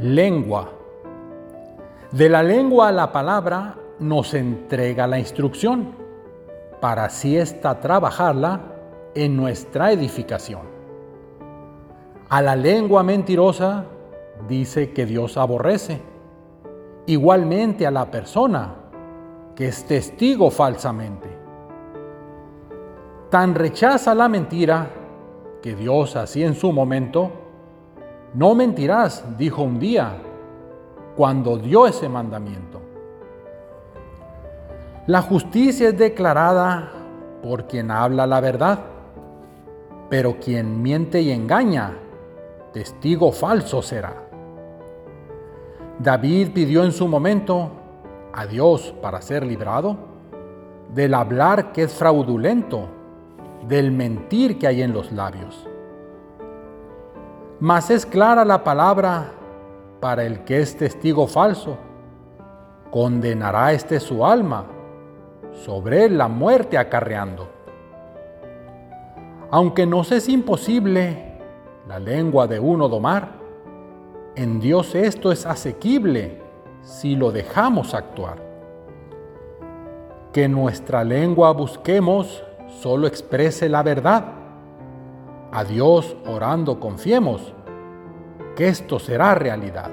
Lengua. De la lengua a la palabra nos entrega la instrucción para así esta trabajarla en nuestra edificación. A la lengua mentirosa dice que Dios aborrece. Igualmente a la persona que es testigo falsamente. Tan rechaza la mentira que Dios así en su momento no mentirás, dijo un día, cuando dio ese mandamiento. La justicia es declarada por quien habla la verdad, pero quien miente y engaña, testigo falso será. David pidió en su momento a Dios para ser librado del hablar que es fraudulento, del mentir que hay en los labios mas es clara la palabra para el que es testigo falso. Condenará este su alma, sobre la muerte acarreando. Aunque nos es imposible la lengua de uno domar, en Dios esto es asequible si lo dejamos actuar. Que nuestra lengua busquemos solo exprese la verdad a Dios orando confiemos esto será realidad.